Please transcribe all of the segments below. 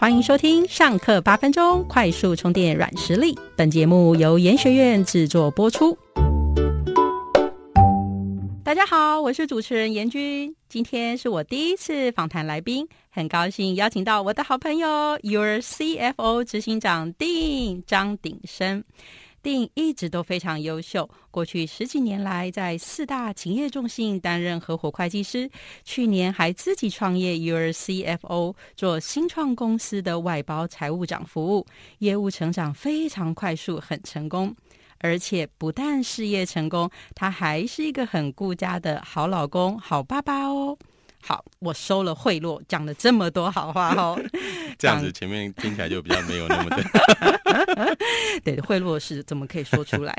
欢迎收听上课八分钟快速充电软实力。本节目由研学院制作播出。大家好，我是主持人严君。今天是我第一次访谈来宾，很高兴邀请到我的好朋友 Your CFO 执行长丁张鼎生。一直都非常优秀，过去十几年来在四大企业中心担任合伙会计师，去年还自己创业 u r CFO，做新创公司的外包财务长服务，业务成长非常快速，很成功，而且不但事业成功，他还是一个很顾家的好老公、好爸爸哦。好，我收了贿赂，讲了这么多好话哦。这样子前面听起来就比较没有那么的。对，贿赂是怎么可以说出来？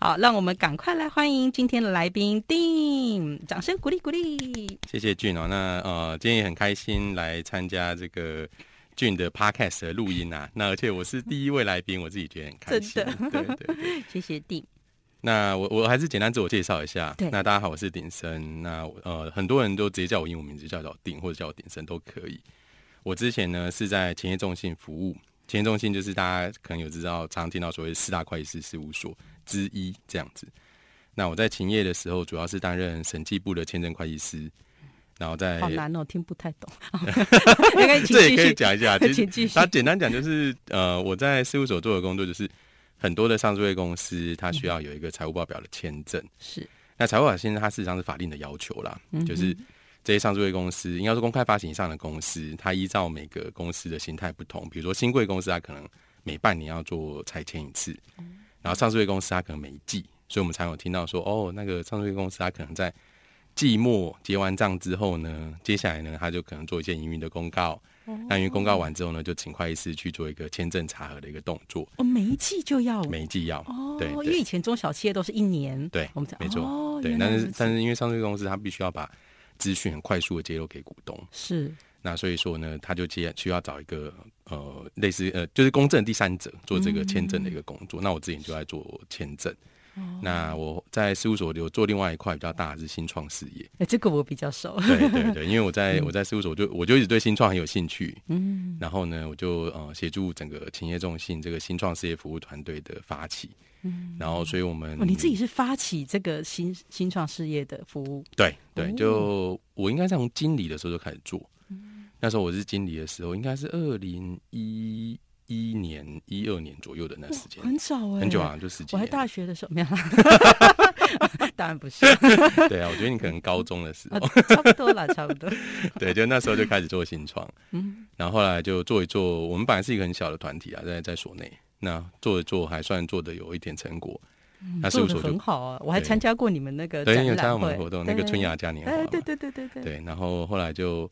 好，让我们赶快来欢迎今天的来宾丁，掌声鼓励鼓励。谢谢俊哦，那呃，今天也很开心来参加这个俊的 podcast 的录音啊。那而且我是第一位来宾，我自己觉得很开心。真的，对对，谢谢丁。那我我还是简单自我介绍一下。对，那大家好，我是鼎生。那呃，很多人都直接叫我英文名字，叫叫鼎或者叫我鼎生都可以。我之前呢是在前业中心服务，前业中心就是大家可能有知道，常听到所谓四大会计师事务所之一这样子。那我在勤业的时候，主要是担任审计部的签证会计师，然后在好难哦，听不太懂。这也可以讲一下，其实。他简单讲就是呃，我在事务所做的工作就是。很多的上市公司，它需要有一个财务报表的签证。是，那财务报表现在它事实上是法定的要求啦，就是这些上市公司，应该说公开发行以上的公司，它依照每个公司的形态不同，比如说新贵公司，它可能每半年要做拆迁一次，然后上市公司它可能每季，所以我们常有听到说，哦，那个上市公司它可能在季末结完账之后呢，接下来呢，他就可能做一些营运的公告。那因为公告完之后呢，就请会计师去做一个签证查核的一个动作。哦，每一季就要，每一季要。哦，对，因为以前中小企业都是一年。对，我们没错。对，但是但是因为上市公司它必须要把资讯很快速的揭露给股东。是。那所以说呢，他就接需要找一个呃类似呃就是公证第三者做这个签证的一个工作。那我之前就在做签证。那我在事务所有做另外一块比较大的是新创事业，哎，这个我比较熟。对对对，因为我在我在事务所就我就一直对新创很有兴趣，嗯，然后呢，我就呃协助整个企业中心这个新创事业服务团队的发起，嗯，然后所以我们你自己是发起这个新新创事业的服务，对对，就我应该从经理的时候就开始做，那时候我是经理的时候，应该是二零一。一年一二年左右的那时间，很早哎，很久啊，就十几。我还大学的时候没有，当然不是。对啊，我觉得你可能高中的时候，差不多了，差不多。对，就那时候就开始做新创，嗯，然后后来就做一做。我们本来是一个很小的团体啊，在在所内，那做一做还算做的有一点成果。那事务所很好啊，我还参加过你们那个对，有参加我们的活动，那个春雅嘉年华，对对对对对。对，然后后来就。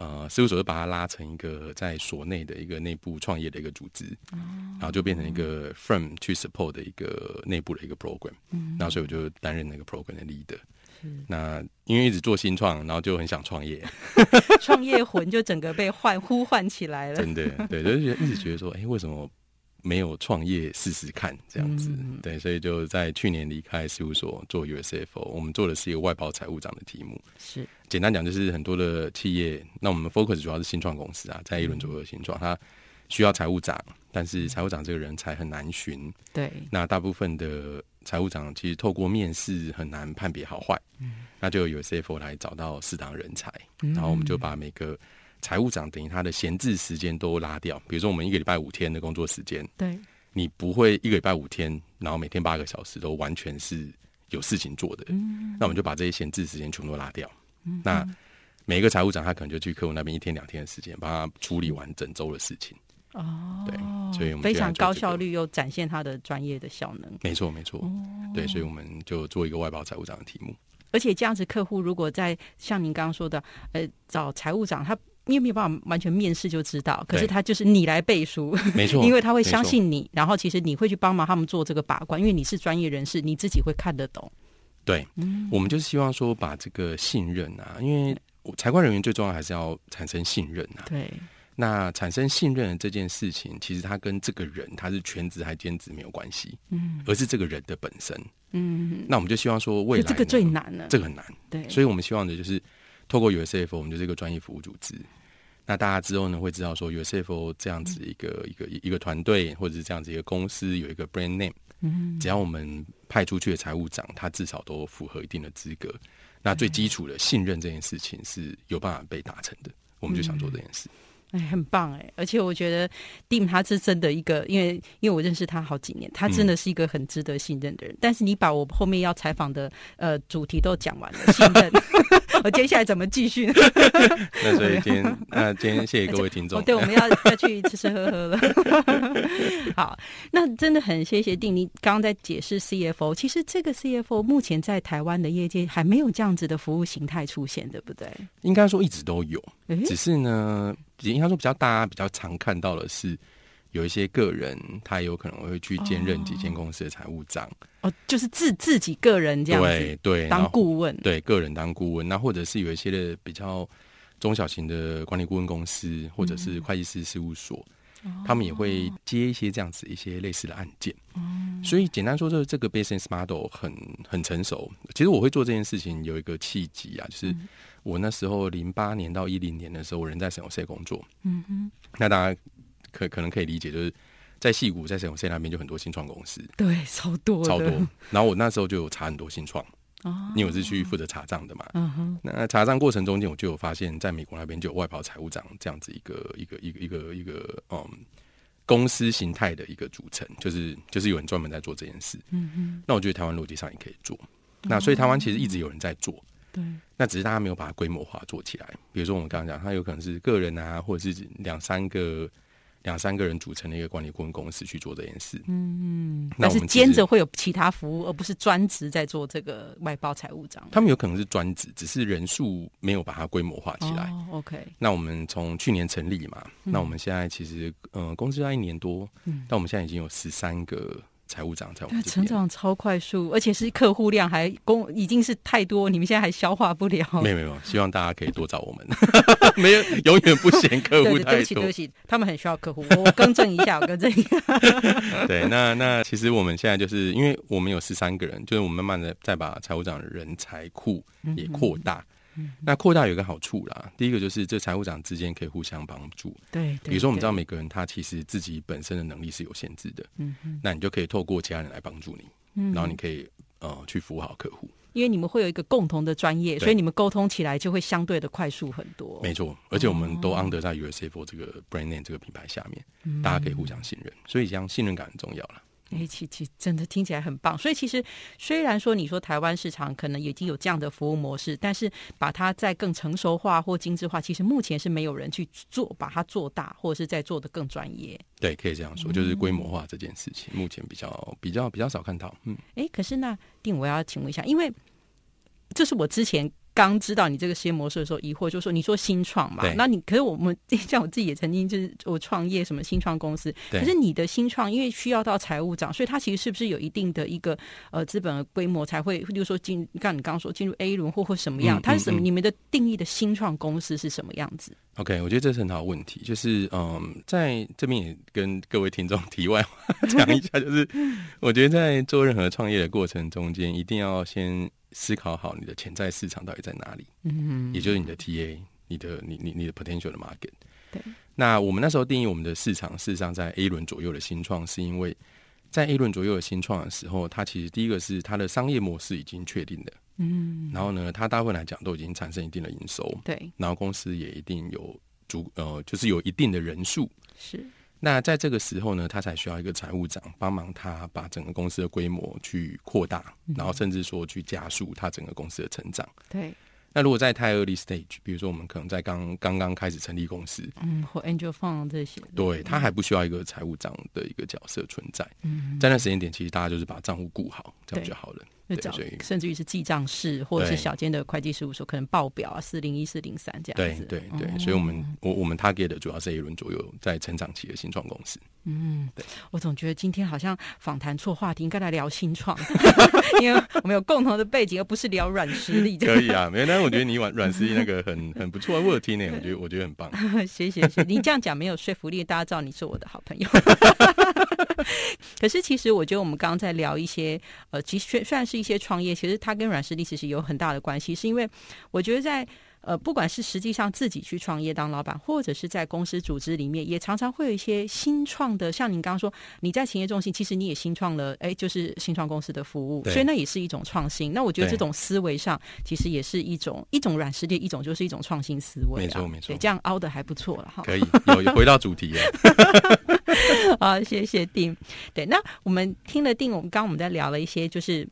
呃，事务所就把它拉成一个在所内的一个内部创业的一个组织，然后就变成一个 firm 去 support 的一个内部的一个 program，然后所以我就担任那个 program 的 leader。那因为一直做新创，然后就很想创业，创业魂就整个被唤呼唤起来了。真的，对，就是一直觉得说，哎，为什么？没有创业试试看这样子，对，所以就在去年离开事务所做 USFO。我们做的是一个外包财务长的题目，是。简单讲就是很多的企业，那我们 focus 主要是新创公司啊，在一轮左右的新创，它需要财务长，但是财务长这个人才很难寻，对，那大部分的财务长其实透过面试很难判别好坏，那就有 USFO 来找到适当人才，然后我们就把每个。财务长等于他的闲置时间都拉掉，比如说我们一个礼拜五天的工作时间，对，你不会一个礼拜五天，然后每天八个小时都完全是有事情做的，嗯，那我们就把这些闲置时间全部拉掉，嗯，那每一个财务长他可能就去客户那边一天两天的时间，帮他处理完整周的事情，哦，对，所以我们非常高效率又展现他的专业的效能，没错没错，对，所以我们就做一个外包财务长的题目，而且这样子客户如果在像您刚刚说的，呃，找财务长他。你有没有办法完全面试就知道？可是他就是你来背书，没错，因为他会相信你，然后其实你会去帮忙他们做这个把关，因为你是专业人士，你自己会看得懂。对，嗯。我们就是希望说把这个信任啊，因为财官人员最重要还是要产生信任啊。对，那产生信任这件事情，其实他跟这个人他是全职还兼职没有关系，嗯，而是这个人的本身，嗯，那我们就希望说未来这个最难了，这个很难，对，所以我们希望的就是透过 USF，我们就是一个专业服务组织。那大家之后呢会知道说，USFO 这样子一个一个一个团队，或者是这样子一个公司有一个 brand name，嗯，只要我们派出去的财务长，他至少都符合一定的资格，那最基础的信任这件事情是有办法被达成的，我们就想做这件事。哎，很棒哎！而且我觉得 Dim 他是真的一个，因为因为我认识他好几年，他真的是一个很值得信任的人。但是你把我后面要采访的呃主题都讲完了，信任，我接下来怎么继续？那所以今天，那今天谢谢各位听众。对，我们要要去吃吃喝喝了。好，那真的很谢谢定。你刚刚在解释 CFO，其实这个 CFO 目前在台湾的业界还没有这样子的服务形态出现，对不对？应该说一直都有，只是呢。应该说比较大家比较常看到的是，有一些个人他有可能会去兼任几间公司的财务长。哦，就是自自己个人这样子，对，当顾问，对，个人当顾问。那或者是有一些的比较中小型的管理顾问公司，或者是会计师事务所，他们也会接一些这样子一些类似的案件。所以简单说，这这个 business model 很很成熟。其实我会做这件事情有一个契机啊，就是。我那时候零八年到一零年的时候，我人在沈永社工作。嗯哼，那大家可可能可以理解，就是在戏谷在沈永社那边就很多新创公司，对，超多超多。然后我那时候就有查很多新创，哦，因为我是去负责查账的嘛。嗯哼，那查账过程中间，我就有发现，在美国那边就有外包财务长这样子一个一个一个一个一个嗯公司形态的一个组成，就是就是有人专门在做这件事。嗯哼，那我觉得台湾逻辑上也可以做。那所以台湾其实一直有人在做。对，那只是大家没有把它规模化做起来。比如说我们刚刚讲，它有可能是个人啊，或者是两三个、两三个人组成的一个管理顾问公司去做这件事。嗯嗯，但是兼着会有其他服务，而不是专职在做这个外包财务长。他们有可能是专职，只是人数没有把它规模化起来。OK，那我们从去年成立嘛，那我们现在其实呃公司要一年多，但我们现在已经有十三个。财务长在我们成长超快速，而且是客户量还公已经是太多，你们现在还消化不了。没有没有，希望大家可以多找我们，没有永远不嫌客户太多。对不起对不起，他们很需要客户，我更正一下，我更正一下。对，那那其实我们现在就是因为我们有十三个人，就是我们慢慢的再把财务长的人才库也扩大。那扩大有一个好处啦，第一个就是这财务长之间可以互相帮助。对，比如说我们知道每个人他其实自己本身的能力是有限制的，嗯那你就可以透过其他人来帮助你，嗯，然后你可以呃去服务好客户。因为你们会有一个共同的专业，所以你们沟通起来就会相对的快速很多。没错，而且我们都 under 在 USFO 这个 brand name 这个品牌下面，大家可以互相信任，所以这样信任感很重要了。哎，其其真的听起来很棒。所以其实虽然说你说台湾市场可能已经有这样的服务模式，但是把它再更成熟化或精致化，其实目前是没有人去做，把它做大，或者是在做的更专业。对，可以这样说，就是规模化这件事情，目前比较比较比较少看到。嗯，哎，可是那定我要请问一下，因为这是我之前。刚知道你这个实验模式的时候，疑惑就说：“你说新创嘛？那你可是我们像我自己也曾经就是我创业什么新创公司，可是你的新创因为需要到财务长，所以它其实是不是有一定的一个呃资本的规模才会，比如说进，像你刚刚说进入 A 轮或或什么样？它是什么？你们的定义的新创公司是什么样子？OK，我觉得这是很好的问题，就是嗯，在这边也跟各位听众题外话 讲一下，就是我觉得在做任何创业的过程中间，一定要先。思考好你的潜在市场到底在哪里，嗯，也就是你的 TA，你的你你你的 potential 的 market。对，那我们那时候定义我们的市场，事实上在 A 轮左右的新创，是因为在 A 轮左右的新创的时候，它其实第一个是它的商业模式已经确定的，嗯，然后呢，它大部分来讲都已经产生一定的营收，对，然后公司也一定有足呃，就是有一定的人数，是。那在这个时候呢，他才需要一个财务长帮忙他把整个公司的规模去扩大，然后甚至说去加速他整个公司的成长。对。那如果在太 early stage，比如说我们可能在刚刚刚开始成立公司，嗯，或 angel fund 这些，对他还不需要一个财务长的一个角色存在。嗯，在那时间点，其实大家就是把账户顾好，这样就好了。找甚至于是记账室或者是小间的会计事务所，可能报表啊四零一四零三这样子。对对对，所以我们我我们 target 的主要是一轮左右在成长期的新创公司。嗯，对。我总觉得今天好像访谈错话题，应该来聊新创，因为我们有共同的背景，而不是聊软实力。可以啊，没有。但是我觉得你软软实力那个很 很不错，我有听呢，我觉得 我觉得很棒。谢谢谢，你这样讲没有说服力，大家知道你是我的好朋友。可是其实我觉得我们刚刚在聊一些呃，其实虽然是一些创业，其实它跟软实力其实有很大的关系，是因为我觉得在呃，不管是实际上自己去创业当老板，或者是在公司组织里面，也常常会有一些新创的，像您刚刚说，你在企业中心，其实你也新创了，哎，就是新创公司的服务，所以那也是一种创新。那我觉得这种思维上，其实也是一种一种软实力，一种就是一种创新思维。没错，没错，这样凹的还不错了哈。可以，有回到主题了。好，谢谢丁。对，那我们听了丁，我们刚刚我们在聊了一些，就是。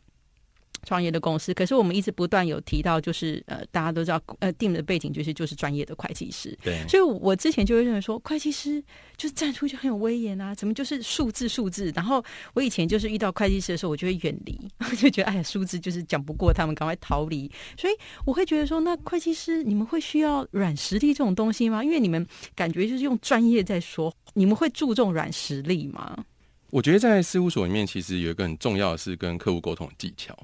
创业的公司，可是我们一直不断有提到，就是呃，大家都知道，呃，定的背景就是就是专业的会计师。对，所以我之前就会认为说，会计师就是站出去很有威严啊，怎么就是数字数字？然后我以前就是遇到会计师的时候，我就会远离，就觉得哎呀，数字就是讲不过他们，赶快逃离。所以我会觉得说，那会计师你们会需要软实力这种东西吗？因为你们感觉就是用专业在说，你们会注重软实力吗？我觉得在事务所里面，其实有一个很重要的是跟客户沟通的技巧。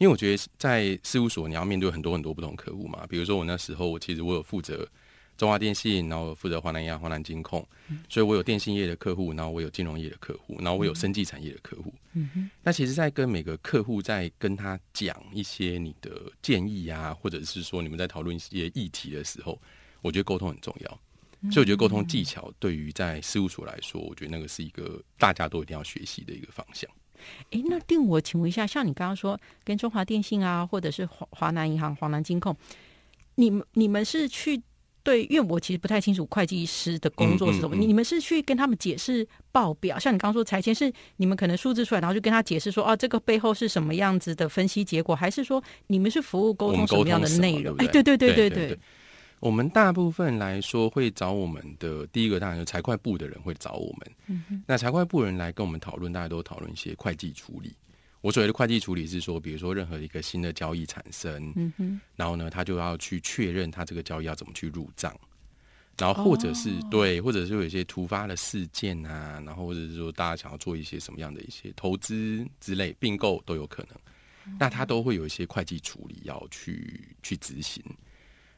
因为我觉得在事务所你要面对很多很多不同客户嘛，比如说我那时候我其实我有负责中华电信，然后负责华南亚、华南金控，所以我有电信业的客户，然后我有金融业的客户，然后我有生技产业的客户。嗯哼那其实，在跟每个客户在跟他讲一些你的建议啊，或者是说你们在讨论一些议题的时候，我觉得沟通很重要。所以我觉得沟通技巧对于在事务所来说，我觉得那个是一个大家都一定要学习的一个方向。哎，那定我请问一下，像你刚刚说跟中华电信啊，或者是华华南银行、华南金控，你们你们是去对？因为我其实不太清楚会计师的工作是什么。你你们是去跟他们解释报表？像你刚刚说拆迁是你们可能数字出来，然后就跟他解释说，哦，这个背后是什么样子的分析结果？还是说你们是服务沟通什么样的内容？哎，对对对对对。我们大部分来说会找我们的第一个，当然是财会部的人会找我们。嗯那财会部人来跟我们讨论，大家都讨论一些会计处理。我所谓的会计处理是说，比如说任何一个新的交易产生，嗯，然后呢，他就要去确认他这个交易要怎么去入账，然后或者是对，或者是有一些突发的事件啊，然后或者是说大家想要做一些什么样的一些投资之类并购都有可能，那他都会有一些会计处理要去去执行。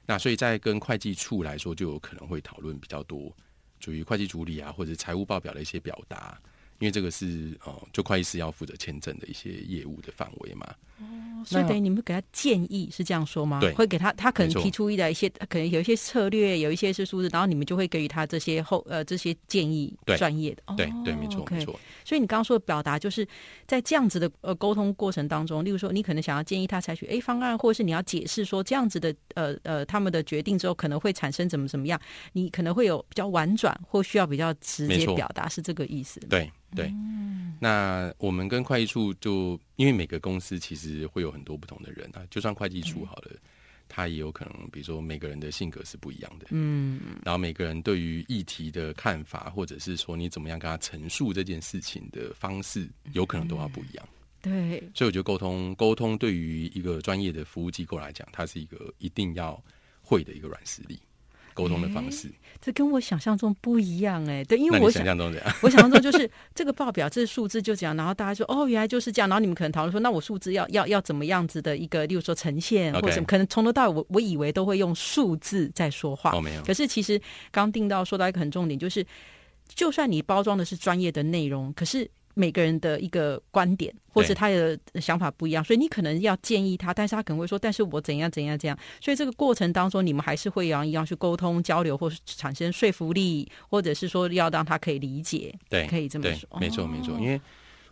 那所以在跟会计处来说，就有可能会讨论比较多，属于会计处理啊，或者财务报表的一些表达。因为这个是哦，就会计师要负责签证的一些业务的范围嘛。哦，所以等于你们给他建议是这样说吗？对，会给他，他可能提出一的一些，可能有一些策略，有一些是数字，然后你们就会给予他这些后呃这些建议，专业的。对对，没错没错。所以你刚刚说的表达，就是在这样子的呃沟通过程当中，例如说你可能想要建议他采取 A 方案，或者是你要解释说这样子的呃呃他们的决定之后可能会产生怎么怎么样，你可能会有比较婉转或需要比较直接表达，是这个意思。对。对，那我们跟会计处就因为每个公司其实会有很多不同的人啊，就算会计处好了，他也有可能，比如说每个人的性格是不一样的，嗯，然后每个人对于议题的看法，或者是说你怎么样跟他陈述这件事情的方式，有可能都要不一样。对，所以我觉得沟通沟通对于一个专业的服务机构来讲，它是一个一定要会的一个软实力。沟通的方式，这跟我想象中不一样哎。对，因为我想象中这样，我想象中就是这个报表，这数字就这样，然后大家说哦，原来就是这样，然后你们可能讨论说，那我数字要要要怎么样子的一个，例如说呈现或者什么，可能从头到尾，我我以为都会用数字在说话，哦，没有。可是其实刚定到说到一个很重点，就是就算你包装的是专业的内容，可是。每个人的一个观点或者他的想法不一样，所以你可能要建议他，但是他可能会说：“但是我怎样怎样怎样。”所以这个过程当中，你们还是会要一样去沟通交流，或是产生说服力，或者是说要让他可以理解。对，可以这么说，没错没错。因为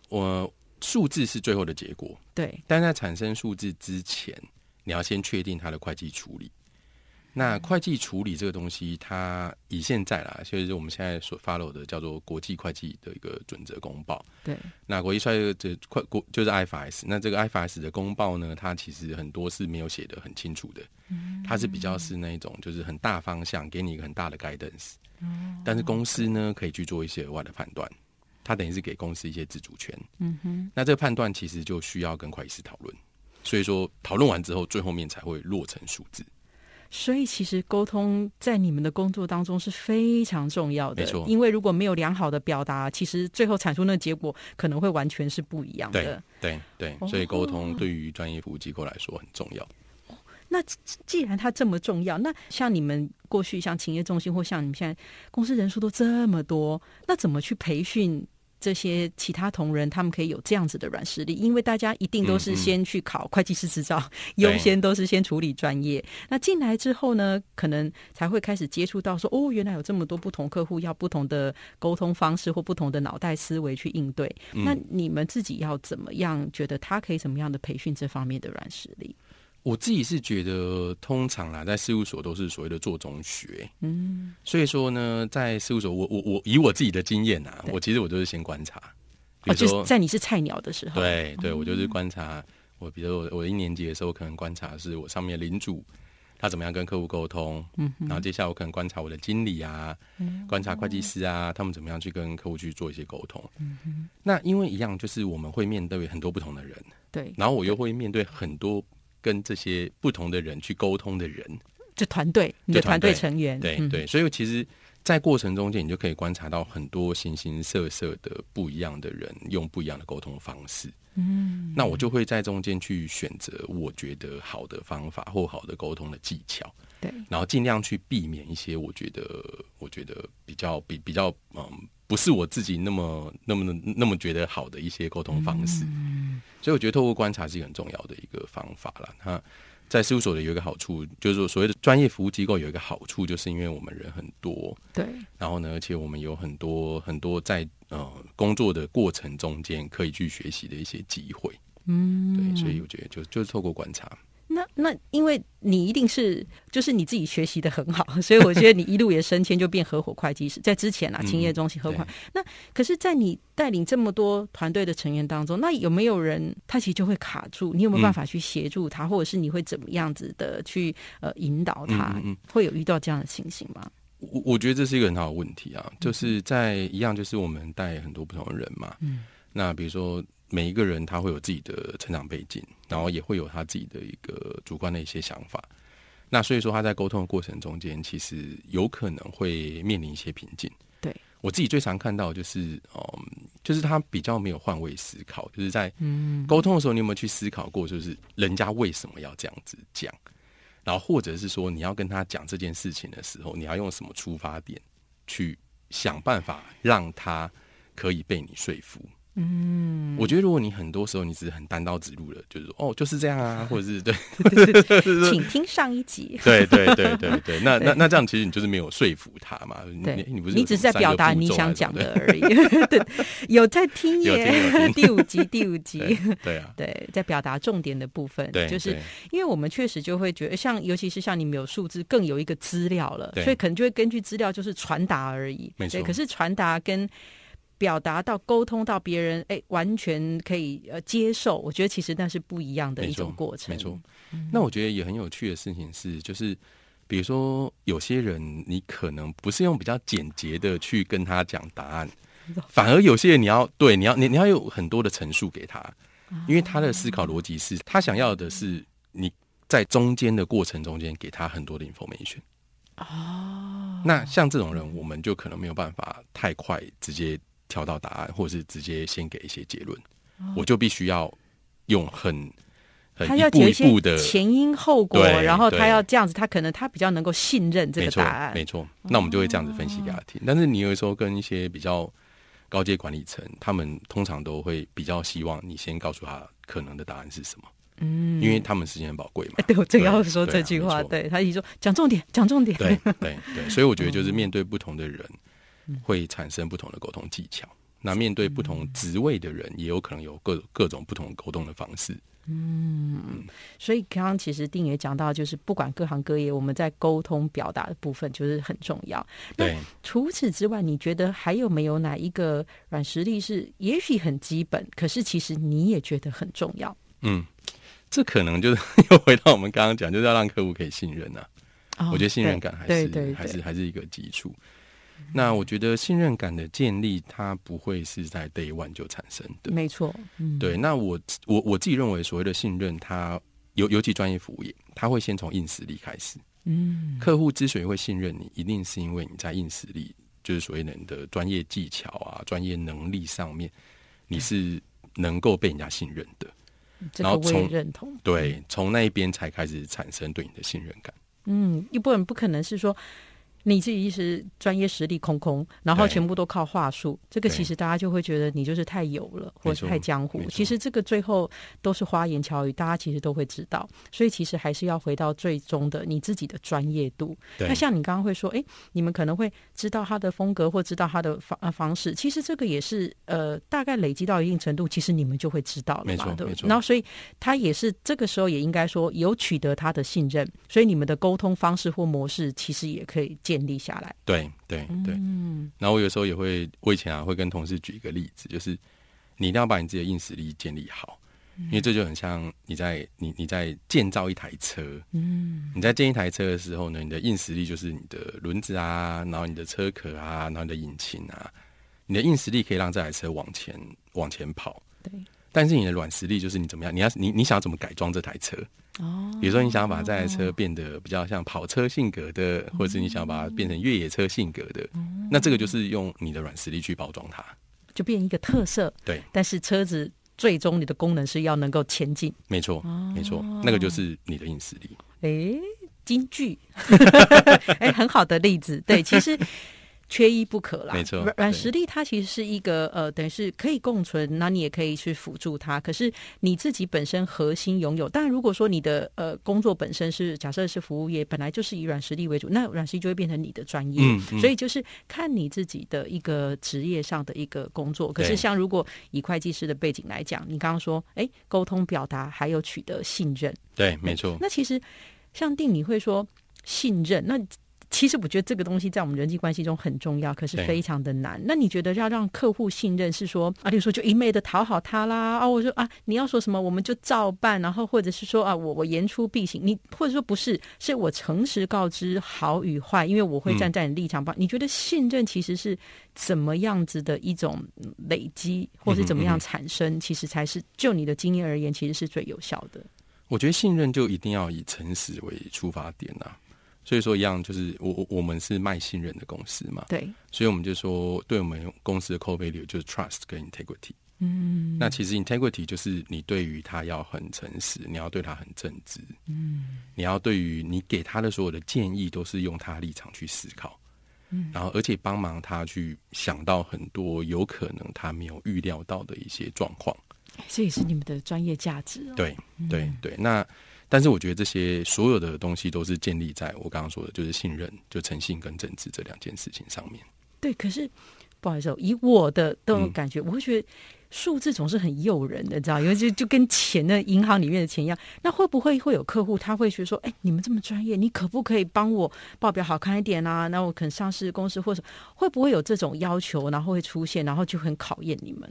我数字是最后的结果，对，但在产生数字之前，你要先确定他的会计处理。那会计处理这个东西，它以现在啦，就是我们现在所 follow 的叫做国际会计的一个准则公报。对，那国际会这快国就是 IFRS。那这个 IFRS 的公报呢，它其实很多是没有写的很清楚的。嗯，它是比较是那种就是很大方向，给你一个很大的 guidance。嗯，但是公司呢可以去做一些额外的判断，它等于是给公司一些自主权。嗯哼，那这个判断其实就需要跟会计师讨论。所以说讨论完之后，最后面才会落成数字。所以，其实沟通在你们的工作当中是非常重要的。没错，因为如果没有良好的表达，其实最后产出那个结果可能会完全是不一样的。对对对，所以沟通对于专业服务机构来说很重要。那既然它这么重要，那像你们过去像企业中心，或像你们现在公司人数都这么多，那怎么去培训这些其他同仁他们可以有这样子的软实力？因为大家一定都是先去考会计师执照，优先都是先处理专业。那进来之后呢，可能才会开始接触到说，哦，原来有这么多不同客户要不同的沟通方式或不同的脑袋思维去应对。那你们自己要怎么样？觉得他可以怎么样的培训这方面的软实力？我自己是觉得，通常啦，在事务所都是所谓的做中学，嗯，所以说呢，在事务所，我我我以我自己的经验啊，我其实我就是先观察，比如说在你是菜鸟的时候，对对，我就是观察，我比如我我一年级的时候，可能观察是我上面领主他怎么样跟客户沟通，嗯，然后接下来我可能观察我的经理啊，观察会计师啊，他们怎么样去跟客户去做一些沟通，嗯那因为一样，就是我们会面对很多不同的人，对，然后我又会面对很多。跟这些不同的人去沟通的人，就团队，你的团队成员，对对，所以其实，在过程中间，你就可以观察到很多形形色色的不一样的人，用不一样的沟通方式。嗯，那我就会在中间去选择我觉得好的方法或好的沟通的技巧，对，然后尽量去避免一些我觉得我觉得比较比比较嗯，不是我自己那么那么那么觉得好的一些沟通方式。嗯，所以我觉得透过观察是很重要的一个方法了。那在事务所的有一个好处，就是说所谓的专业服务机构有一个好处，就是因为我们人很多，对，然后呢，而且我们有很多很多在呃工作的过程中间可以去学习的一些机会，嗯，对，所以我觉得就就是透过观察。那那，因为你一定是就是你自己学习的很好，所以我觉得你一路也升迁就变合伙会计师。在之前啊，青业中心合伙。那可是，在你带领这么多团队的成员当中，那有没有人他其实就会卡住？你有没有办法去协助他，或者是你会怎么样子的去呃引导他？会有遇到这样的情形吗？我我觉得这是一个很好的问题啊，就是在一样，就是我们带很多不同的人嘛。嗯，那比如说。每一个人他会有自己的成长背景，然后也会有他自己的一个主观的一些想法。那所以说他在沟通的过程中间，其实有可能会面临一些瓶颈。对我自己最常看到就是，嗯，就是他比较没有换位思考，就是在沟通的时候，你有没有去思考过，就是人家为什么要这样子讲？然后或者是说，你要跟他讲这件事情的时候，你要用什么出发点去想办法让他可以被你说服？嗯，我觉得如果你很多时候你只是很单刀直入的，就是说哦就是这样啊，或者是对，请听上一集。对对对对对，那 那那这样其实你就是没有说服他嘛。对，你不是你只是在表达你想讲的而已。对，有在听耶，第五集第五集。对啊，对，在表达重点的部分，就是因为我们确实就会觉得，像尤其是像你们有数字，更有一个资料了，所以可能就会根据资料就是传达而已。没错，可是传达跟。表达到沟通到别人，哎，完全可以呃接受。我觉得其实那是不一样的一种过程。没错，那我觉得也很有趣的事情是，就是比如说有些人，你可能不是用比较简洁的去跟他讲答案，反而有些人你要对你要你你要有很多的陈述给他，因为他的思考逻辑是他想要的是你在中间的过程中间给他很多的 information。哦，那像这种人，我们就可能没有办法太快直接。挑到答案，或者是直接先给一些结论，我就必须要用很很一步一步的前因后果，然后他要这样子，他可能他比较能够信任这个答案。没错，那我们就会这样子分析给他听。但是你有时候跟一些比较高阶管理层，他们通常都会比较希望你先告诉他可能的答案是什么，嗯，因为他们时间很宝贵嘛。对我正要说这句话，对他一说讲重点，讲重点，对对对，所以我觉得就是面对不同的人。会产生不同的沟通技巧。那面对不同职位的人，也有可能有各各种不同沟通的方式。嗯，所以刚刚其实定也讲到，就是不管各行各业，我们在沟通表达的部分就是很重要。对，除此之外，你觉得还有没有哪一个软实力是也许很基本，可是其实你也觉得很重要？嗯，这可能就是 又回到我们刚刚讲，就是要让客户可以信任呐。我觉得信任感还是还是还是一个基础。那我觉得信任感的建立，它不会是在 day one 就产生的。没错，嗯对。那我我我自己认为，所谓的信任，它尤尤其专业服务业，它会先从硬实力开始。嗯，客户之所以会信任你，一定是因为你在硬实力，就是所谓人的专业技巧啊、专业能力上面，你是能够被人家信任的。然后从认同，对，从那一边才开始产生对你的信任感。嗯，一部分不可能是说。你自己是专业实力空空，然后全部都靠话术，这个其实大家就会觉得你就是太油了，或者太江湖其实这个最后都是花言巧语，大家其实都会知道。所以其实还是要回到最终的你自己的专业度。那像你刚刚会说，哎，你们可能会知道他的风格或知道他的方呃方式，其实这个也是呃大概累积到一定程度，其实你们就会知道了嘛，没错没错对不对？然后所以他也是这个时候也应该说有取得他的信任，所以你们的沟通方式或模式其实也可以建立下来。对对对。嗯，然后我有时候也会，我以前啊会跟同事举一个例子，就是你一定要把你自己的硬实力建立好，因为这就很像你在你你在建造一台车，嗯，你在建一台车的时候呢，你的硬实力就是你的轮子啊，然后你的车壳啊，然后你的引擎啊，你的硬实力可以让这台车往前往前跑，对，但是你的软实力就是你怎么样，你要你你想要怎么改装这台车，哦，比如说你想要把这台车变得比较像跑车性格的，或者是你想要把它变成越野车性格的，那这个就是用你的软实力去包装它。就变一个特色，对，但是车子最终你的功能是要能够前进。没错，没错，那个就是你的硬实力。诶，京剧，哎，很好的例子。对，其实缺一不可啦。没错软实力它其实是一个呃，等于是可以共存，那你也可以去辅助它。可是你自己本身核心拥有，但如果说你的呃工作本身是假设是服务业，本来就是以软实力为主，那软实力就会变成你的专业。嗯嗯所以就是看你自己的一个职业上的一个工作。可是像如果以会计师的背景来讲，你刚刚说，哎，沟通表达还有取得信任。对，没错。那其实像定你会说信任，那其实我觉得这个东西在我们人际关系中很重要，可是非常的难。那你觉得要让客户信任是说啊，例如说就一昧的讨好他啦啊，我说啊你要说什么我们就照办，然后或者是说啊我我言出必行，你或者说不是，是我诚实告知好与坏，因为我会站在你立场帮。你觉得信任其实是怎么样子的一种嗯累积，或是怎么样产生，其实才是就你的经验而言，其实是最有效的。我觉得信任就一定要以诚实为出发点呐、所以说，一样就是我我我们是卖信任的公司嘛，对，所以我们就说，对我们公司的 core value 就是 trust 跟 integrity。嗯，那其实 integrity 就是你对于他要很诚实，你要对他很正直，嗯，你要对于你给他的所有的建议都是用他立场去思考，嗯，然后而且帮忙他去想到很多有可能他没有预料到的一些状况。这也是你们的专业价值哦。对对对，那但是我觉得这些所有的东西都是建立在我刚刚说的，就是信任、就诚信跟正直这两件事情上面。对，可是不好意思、哦，以我的这种感觉，我会觉得数字总是很诱人的，知道？因为就就跟钱的银行里面的钱一样。那会不会会有客户他会觉得说，哎，你们这么专业，你可不可以帮我报表好看一点啊？那我可能上市公司或者会不会有这种要求，然后会出现，然后就很考验你们？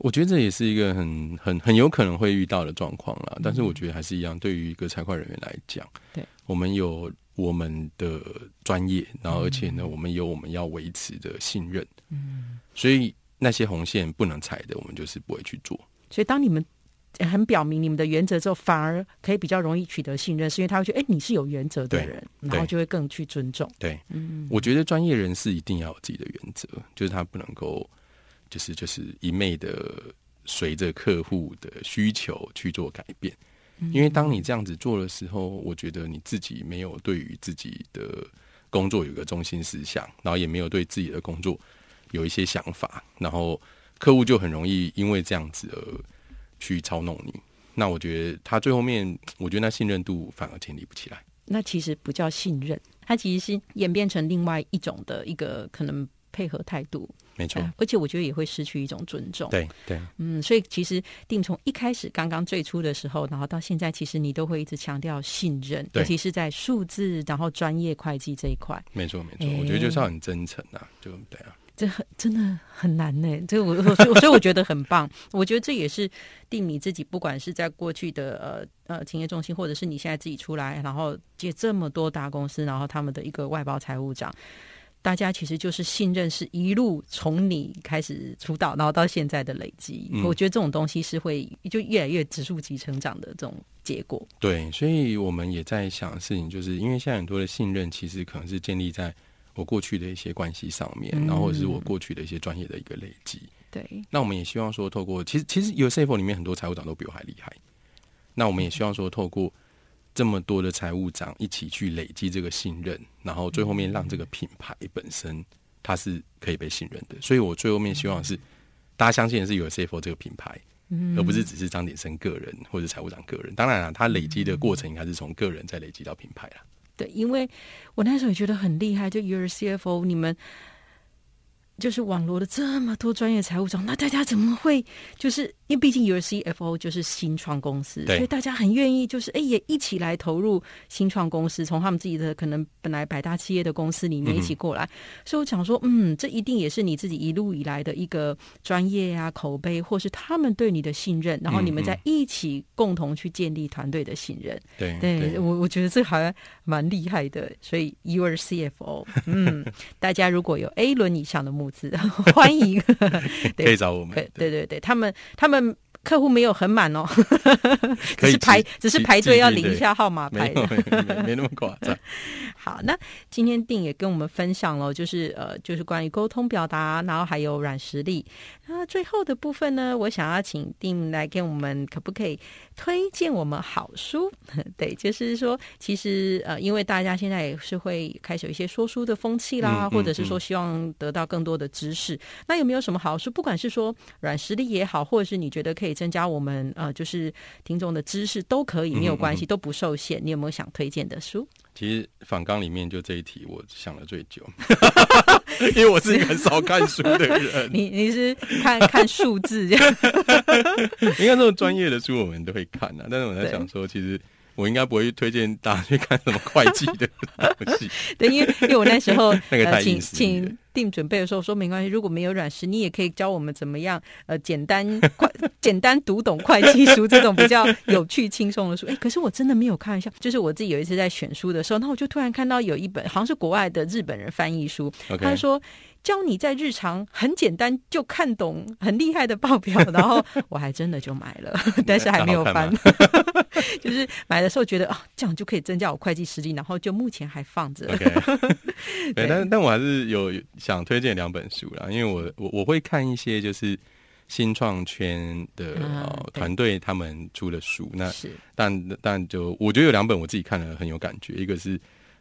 我觉得这也是一个很很很有可能会遇到的状况啦。但是我觉得还是一样，对于一个财会人员来讲，对。我们有我们的专业，然后而且呢，我们有我们要维持的信任，嗯，所以那些红线不能踩的，我们就是不会去做。所以当你们很表明你们的原则之后，反而可以比较容易取得信任，是因为他会觉得，哎，你是有原则的人，然后就会更去尊重。对，嗯，我觉得专业人士一定要有自己的原则，就是他不能够，就是就是一昧的随着客户的需求去做改变。因为当你这样子做的时候，我觉得你自己没有对于自己的工作有一个中心思想，然后也没有对自己的工作有一些想法，然后客户就很容易因为这样子而去操弄你。那我觉得他最后面，我觉得那信任度反而建立不起来。那其实不叫信任，它其实是演变成另外一种的一个可能配合态度，没错，呃而且我觉得也会失去一种尊重。，对对嗯，所以其实定从一开始刚刚最初的时候，然后到现在，其实你都会一直强调信任，尤其是在数字然后专业会计这一块，没错没错，哎我觉得就是要很真诚啊，就对啊。这很真的很难呢。这个我我所以所以我觉得很棒，我觉得这也是定你自己，不管是在过去的呃呃企业中心，或者是你现在自己出来，然后接这么多大公司，然后他们的一个外包财务长。大家其实就是信任，是一路从你开始出道，然后到现在的累积。嗯我觉得这种东西是会就越来越指数级成长的这种结果。对，所以我们也在想的事情，就是因为现在很多的信任，其实可能是建立在我过去的一些关系上面，嗯然后或者是我过去的一些专业的一个累积。对，那我们也希望说，透过其实其实有 C F 里面很多财务长都比我还厉害。那我们也希望说，透过这么多的财务长一起去累积这个信任，然后最后面让这个品牌本身它是可以被信任的。所以我最后面希望是大家相信的是有 CFO 这个品牌，而不是只是张鼎生个人或者财务长个人。当然了，他累积的过程应该是从个人再累积到品牌了。对，因为我那时候也觉得很厉害，就 Your CFO 你们。就是网罗了这么多专业财务长，那大家怎么会？就是因为毕竟 U C F O 就是新创公司，所以大家很愿意，就是哎也一起来投入新创公司，从他们自己的可能本来百大企业的公司里面一起过来。所以我想说，嗯，这一定也是你自己一路以来的一个专业啊、口碑，或是他们对你的信任，然后你们在一起共同去建立团队的信任。对，对我我觉得这好像蛮厉害的。所以 Your CFO，嗯，大家如果有 A 轮以上的目 欢迎，可以找我们。对对对，他们他们。客户没有很满哦，只是排只是排队要领一下号码牌，没没那么夸张。好，那今天定也跟我们分享了，就是呃，就是关于沟通表达，然后还有软实力。那最后的部分呢，我想要请定来跟我们，可不可以推荐我们好书？对，就是说，其实呃，因为大家现在也是会开始有一些说书的风气啦，或者是说希望得到更多的知识。那有没有什么好书？不管是说软实力也好，或者是你觉得可以。增加我们呃，就是听众的知识都可以，没有关系，都不受限。你有没有想推荐的书？其实反纲里面就这一题，我想了最久，因为我是一个很少看书的人。你你是看 看数字？应该这种专业的书我们都会看啊，但是我在想说，其实。我应该不会推荐大家去看什么会计的东西。对，因为因为我那时候 那个太请请定准备的时候说没关系，如果没有软实，你也可以教我们怎么样呃简单快 简单读懂会计书这种比较有趣轻松的书。哎，可是我真的没有看一下，就是我自己有一次在选书的时候，那我就突然看到有一本好像是国外的日本人翻译书，他说。教你在日常很简单就看懂很厉害的报表，然后 我还真的就买了，但是还没有翻。就是买的时候觉得啊，这样就可以增加我会计实力，然后就目前还放着。对，但但我还是有想推荐两本书啦，因为我我我会看一些就是新创圈的团队他们出的书，那但但就我觉得有两本我自己看了很有感觉，一个是。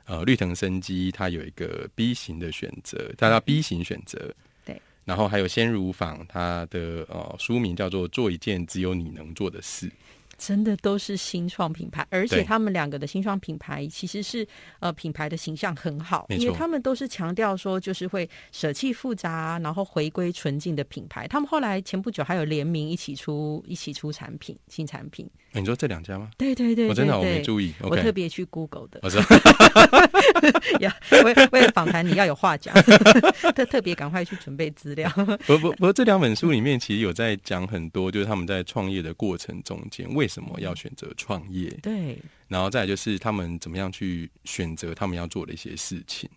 呃，绿藤生机它有一个 B 型的选择，它叫 B 型选择。对，然后还有鲜乳坊，它的呃书名叫做“做一件只有你能做的事”。真的都是新创品牌，而且他们两个的新创品牌其实是呃品牌的形象很好，因为他们都是强调说就是会舍弃复杂，然后回归纯净的品牌。他们后来前不久还有联名一起出一起出产品新产品。你说这两家吗？对对对，我真的我没注意，我特别去 Google 的。我说，要为为了访谈你要有话讲，特特别赶快去准备资料。不 不不，这两本书里面其实有在讲很多，就是他们在创业的过程中间为什么要选择创业？对，然后再就是他们怎么样去选择他们要做的一些事情。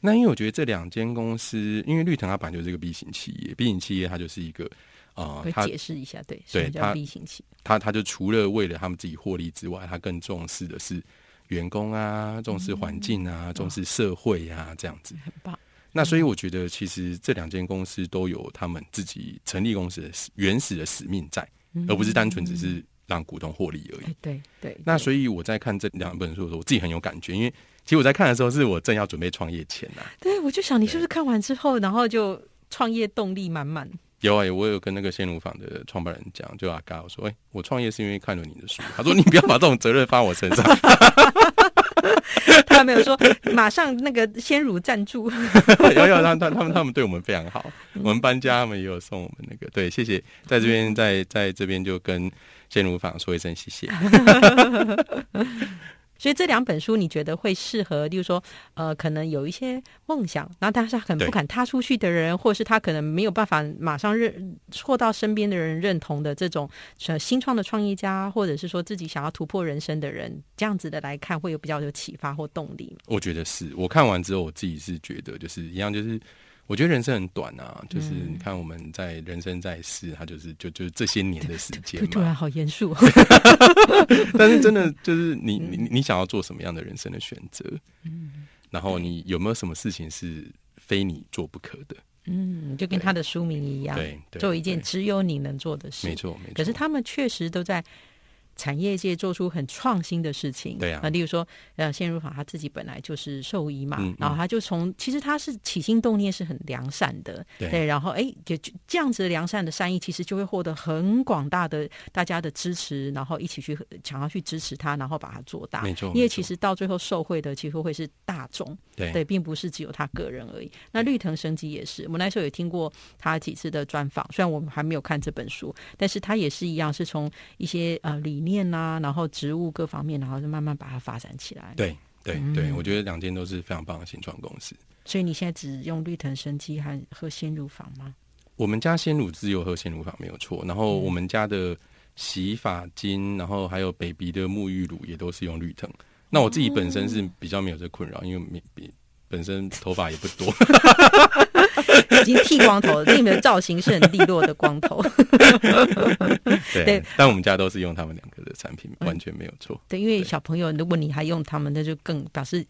那因为我觉得这两间公司，因为绿藤它本来就是一个 B 型企业，B 型企业它就是一个。啊，他解释一下，对，对他 B 型企业，他他就除了为了他们自己获利之外，他更重视的是员工啊，重视环境啊，重视社会啊，这样子很棒。那所以我觉得，其实这两间公司都有他们自己成立公司的原始的使命在，而不是单纯只是让股东获利而已。对对。那所以我在看这两本书的时候，我自己很有感觉，因为其实我在看的时候，是我正要准备创业前呐。对，我就想你是不是看完之后，然后就创业动力满满。有啊，我有跟那个鲜乳坊的创办人讲，就阿嘎我说，哎，我创业是因为看了你的书。他说，你不要把这种责任放我身上。他没有说马上那个鲜乳赞助。有有，他他他们他们对我们非常好。我们搬家，他们也有送我们那个。对，谢谢，在这边在在这边就跟鲜乳坊说一声谢谢。所以这两本书，你觉得会适合，例如说，呃，可能有一些梦想，然后但是他可能不敢踏出去的人，或者是他可能没有办法马上认获到身边的人认同的这种新创的创业家，或者是说自己想要突破人生的人，这样子的来看，会有比较有启发或动力。我觉得是我看完之后，我自己是觉得就是一样，就是。我觉得人生很短啊，就是你看我们在人生在世，他就是就就是这些年的时间嘛。突然好严肃，但是真的就是你你你想要做什么样的人生的选择？嗯，然后你有没有什么事情是非你做不可的？嗯，就跟他的书名一样，对，做一件只有你能做的事。没错，没错。可是他们确实都在产业界做出很创新的事情。对啊。啊，例如说，呃，鲜乳坊他自己本来就是兽医嘛，嗯嗯。然后他就从其实他是起心动念是很良善的，对。然后哎，就就这样子的良善的善意，其实就会获得很广大的大家的支持，然后一起去想要去支持他，然后把它做大。没错因为其实到最后受惠的其实会是大众，对。对，并不是只有他个人而已。那绿藤升级也是，我们那时候也听过他几次的专访，虽然我们还没有看这本书，但是他也是一样，是从一些呃理念呐、然后植物各方面，然后就慢慢把它发展起来。，对对对，嗯我觉得两间都是非常棒的新创公司。所以你现在只用绿藤生机和喝鲜乳坊吗？我们家鲜乳自由喝鲜乳坊没有错，然后我们家的洗发精，然后还有 baby 的沐浴乳也都是用绿藤。那我自己本身是比较没有这困扰，因为没比本身头发也不多。已经剃光头了，这你们的造型是很利落的光头。对，对但我们家都是用他们两个的产品，完全没有错。对，因为小朋友，如果你还用他们，那就更表示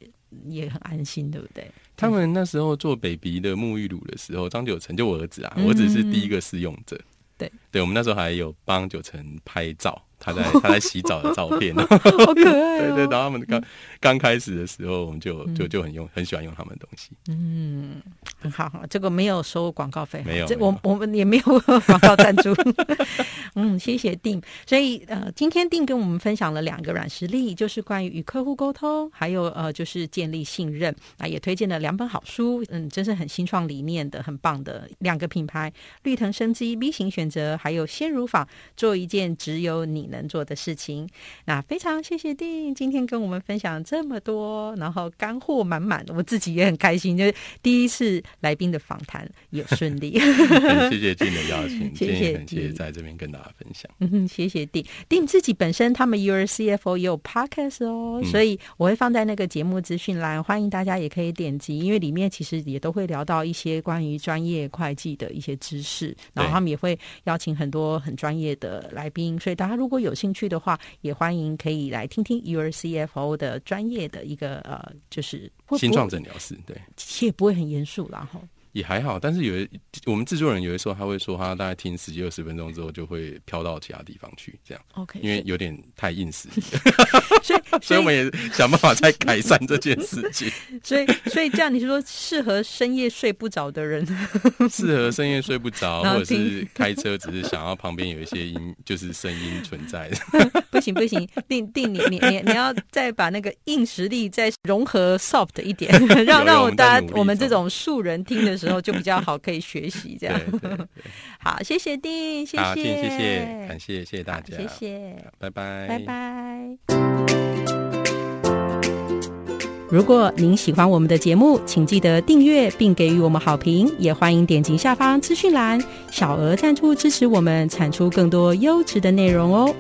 也很安心，对不对？他们那时候做 baby 的沐浴乳的时候，张九成就我儿子啊，嗯我只是第一个试用者。对，对我们那时候还有帮九成拍照，他在 他在洗澡的照片。好可爱哦。对对，然后他们刚刚开始的时候，我们就就就很用很喜欢用他们的东西。嗯，很好，好，这个没有收广告费，没有这我我们也没有广告赞助。嗯，谢谢定。所以呃，今天定跟我们分享了两个软实力，就是关于与客户沟通，还有呃，就是建立信任啊，也推荐了两本好书，嗯，真是很新创理念的，很棒的两个品牌：绿藤生机 B 型选择，还有鲜乳坊，做一件只有你能做的事情。那非常谢谢定今天跟我们分享这么多，然后干货满满，我自己也很开心，就是第一次来宾的访谈也顺利。谢谢静的邀请，谢谢很谢谢在这边跟大家分享。嗯哼，谢谢定定自己本身他们 Your CFO 也有 podcast 哦，嗯所以我会放在那个节目资讯栏，欢迎大家也可以点击，因为里面其实也都会聊到一些关于专业会计的一些知识，然后他们也会邀请很多很专业的来宾，所以大家如果有兴趣的话，也欢迎可以来听听 Your CFO 的专业的一个呃，就是会新创不会诊疗室，对，其实也不会很严肃啦哈。也还好，但是有的我们制作人有的时候他会说，他大概听十几二十分钟之后就会飘到其他地方去，这样，OK，因为有点太硬实，所以所以我们也想办法再改善这件事情。所以所以这样你是说适合深夜睡不着的人？适合深夜睡不着，或者是开车只是想要旁边有一些音，就是声音存在的。不行不行，定定你你你你要再把那个硬实力再融合 soft 一点，让让我大家我们这种素人听的时候就比较好，可以学习这样 对。对对，好，谢谢丁，谢谢谢谢，感谢谢谢大家，谢谢，拜拜，拜拜。如果您喜欢我们的节目，请记得订阅并给予我们好评，也欢迎点击下方资讯栏小额赞助支持我们，产出更多优质的内容哦。